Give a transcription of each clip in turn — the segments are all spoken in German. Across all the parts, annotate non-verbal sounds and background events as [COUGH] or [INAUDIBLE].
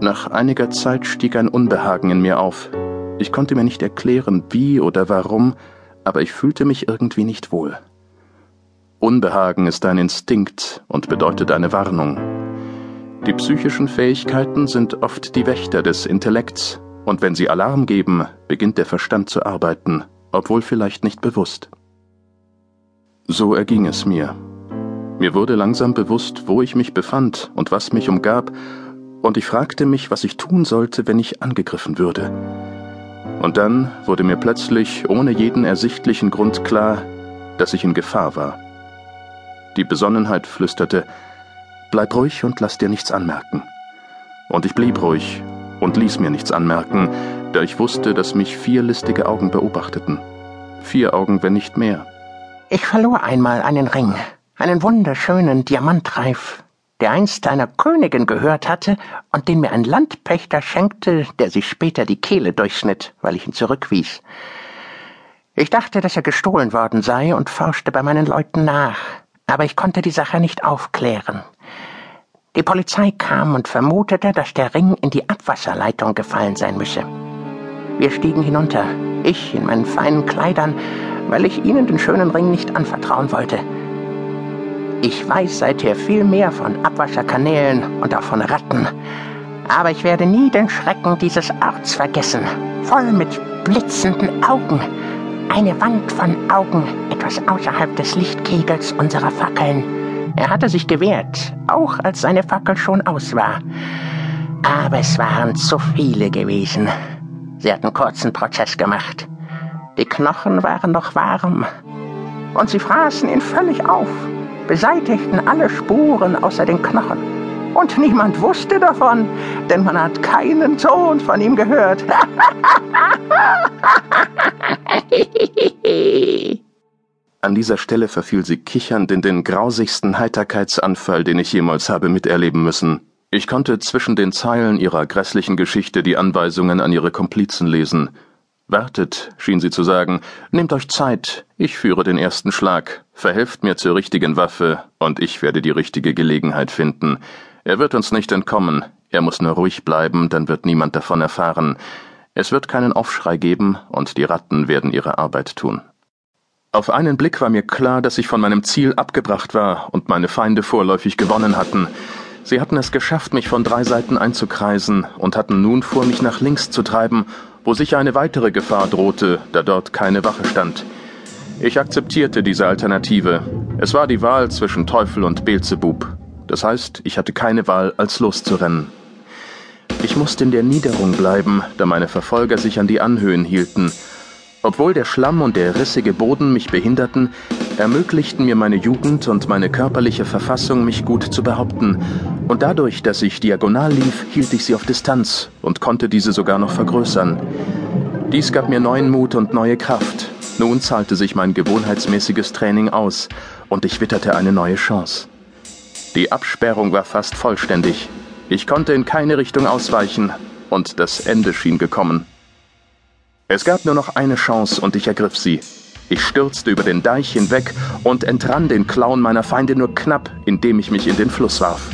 Nach einiger Zeit stieg ein Unbehagen in mir auf. Ich konnte mir nicht erklären, wie oder warum, aber ich fühlte mich irgendwie nicht wohl. Unbehagen ist ein Instinkt und bedeutet eine Warnung. Die psychischen Fähigkeiten sind oft die Wächter des Intellekts, und wenn sie Alarm geben, beginnt der Verstand zu arbeiten, obwohl vielleicht nicht bewusst. So erging es mir. Mir wurde langsam bewusst, wo ich mich befand und was mich umgab, und ich fragte mich, was ich tun sollte, wenn ich angegriffen würde. Und dann wurde mir plötzlich ohne jeden ersichtlichen Grund klar, dass ich in Gefahr war. Die Besonnenheit flüsterte, Bleib ruhig und lass dir nichts anmerken. Und ich blieb ruhig und ließ mir nichts anmerken, da ich wusste, dass mich vier listige Augen beobachteten. Vier Augen, wenn nicht mehr. Ich verlor einmal einen Ring, einen wunderschönen Diamantreif, der einst einer Königin gehört hatte und den mir ein Landpächter schenkte, der sich später die Kehle durchschnitt, weil ich ihn zurückwies. Ich dachte, dass er gestohlen worden sei und forschte bei meinen Leuten nach, aber ich konnte die Sache nicht aufklären. Die Polizei kam und vermutete, dass der Ring in die Abwasserleitung gefallen sein müsse. Wir stiegen hinunter, ich in meinen feinen Kleidern, weil ich ihnen den schönen Ring nicht anvertrauen wollte. Ich weiß seither viel mehr von Abwasserkanälen und auch von Ratten, aber ich werde nie den Schrecken dieses Orts vergessen, voll mit blitzenden Augen, eine Wand von Augen etwas außerhalb des Lichtkegels unserer Fackeln. Er hatte sich gewehrt, auch als seine Fackel schon aus war. Aber es waren zu viele gewesen. Sie hatten kurzen Prozess gemacht. Die Knochen waren noch warm. Und sie fraßen ihn völlig auf, beseitigten alle Spuren außer den Knochen. Und niemand wusste davon, denn man hat keinen Ton von ihm gehört. [LAUGHS] An dieser Stelle verfiel sie kichernd in den grausigsten Heiterkeitsanfall, den ich jemals habe miterleben müssen. Ich konnte zwischen den Zeilen ihrer grässlichen Geschichte die Anweisungen an ihre Komplizen lesen. Wartet, schien sie zu sagen, nehmt euch Zeit, ich führe den ersten Schlag, verhelft mir zur richtigen Waffe, und ich werde die richtige Gelegenheit finden. Er wird uns nicht entkommen, er muss nur ruhig bleiben, dann wird niemand davon erfahren. Es wird keinen Aufschrei geben, und die Ratten werden ihre Arbeit tun. Auf einen Blick war mir klar, dass ich von meinem Ziel abgebracht war und meine Feinde vorläufig gewonnen hatten. Sie hatten es geschafft, mich von drei Seiten einzukreisen und hatten nun vor, mich nach links zu treiben, wo sicher eine weitere Gefahr drohte, da dort keine Wache stand. Ich akzeptierte diese Alternative. Es war die Wahl zwischen Teufel und Beelzebub. Das heißt, ich hatte keine Wahl, als loszurennen. Ich musste in der Niederung bleiben, da meine Verfolger sich an die Anhöhen hielten, obwohl der Schlamm und der rissige Boden mich behinderten, ermöglichten mir meine Jugend und meine körperliche Verfassung, mich gut zu behaupten, und dadurch, dass ich diagonal lief, hielt ich sie auf Distanz und konnte diese sogar noch vergrößern. Dies gab mir neuen Mut und neue Kraft. Nun zahlte sich mein gewohnheitsmäßiges Training aus, und ich witterte eine neue Chance. Die Absperrung war fast vollständig. Ich konnte in keine Richtung ausweichen, und das Ende schien gekommen. Es gab nur noch eine Chance und ich ergriff sie. Ich stürzte über den Deich hinweg und entrann den Klauen meiner Feinde nur knapp, indem ich mich in den Fluss warf.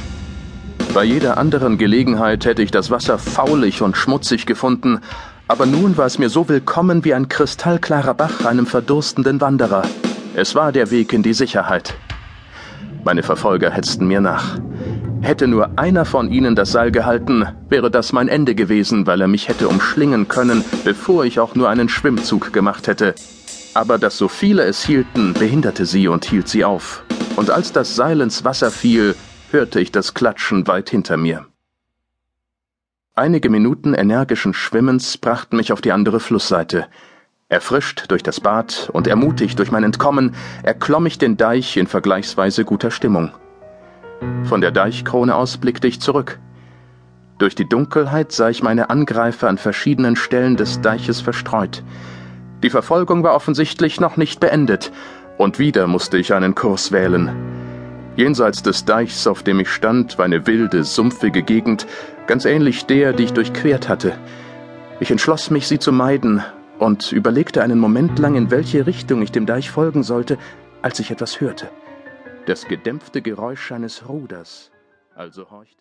Bei jeder anderen Gelegenheit hätte ich das Wasser faulig und schmutzig gefunden, aber nun war es mir so willkommen wie ein kristallklarer Bach einem verdurstenden Wanderer. Es war der Weg in die Sicherheit. Meine Verfolger hetzten mir nach. Hätte nur einer von ihnen das Seil gehalten, wäre das mein Ende gewesen, weil er mich hätte umschlingen können, bevor ich auch nur einen Schwimmzug gemacht hätte. Aber dass so viele es hielten, behinderte sie und hielt sie auf. Und als das Seil ins Wasser fiel, hörte ich das Klatschen weit hinter mir. Einige Minuten energischen Schwimmens brachten mich auf die andere Flussseite. Erfrischt durch das Bad und ermutigt durch mein Entkommen, erklomm ich den Deich in vergleichsweise guter Stimmung. Von der Deichkrone aus blickte ich zurück. Durch die Dunkelheit sah ich meine Angreifer an verschiedenen Stellen des Deiches verstreut. Die Verfolgung war offensichtlich noch nicht beendet, und wieder musste ich einen Kurs wählen. Jenseits des Deichs, auf dem ich stand, war eine wilde, sumpfige Gegend, ganz ähnlich der, die ich durchquert hatte. Ich entschloss mich, sie zu meiden und überlegte einen Moment lang, in welche Richtung ich dem Deich folgen sollte, als ich etwas hörte das gedämpfte Geräusch eines Ruders, also horchte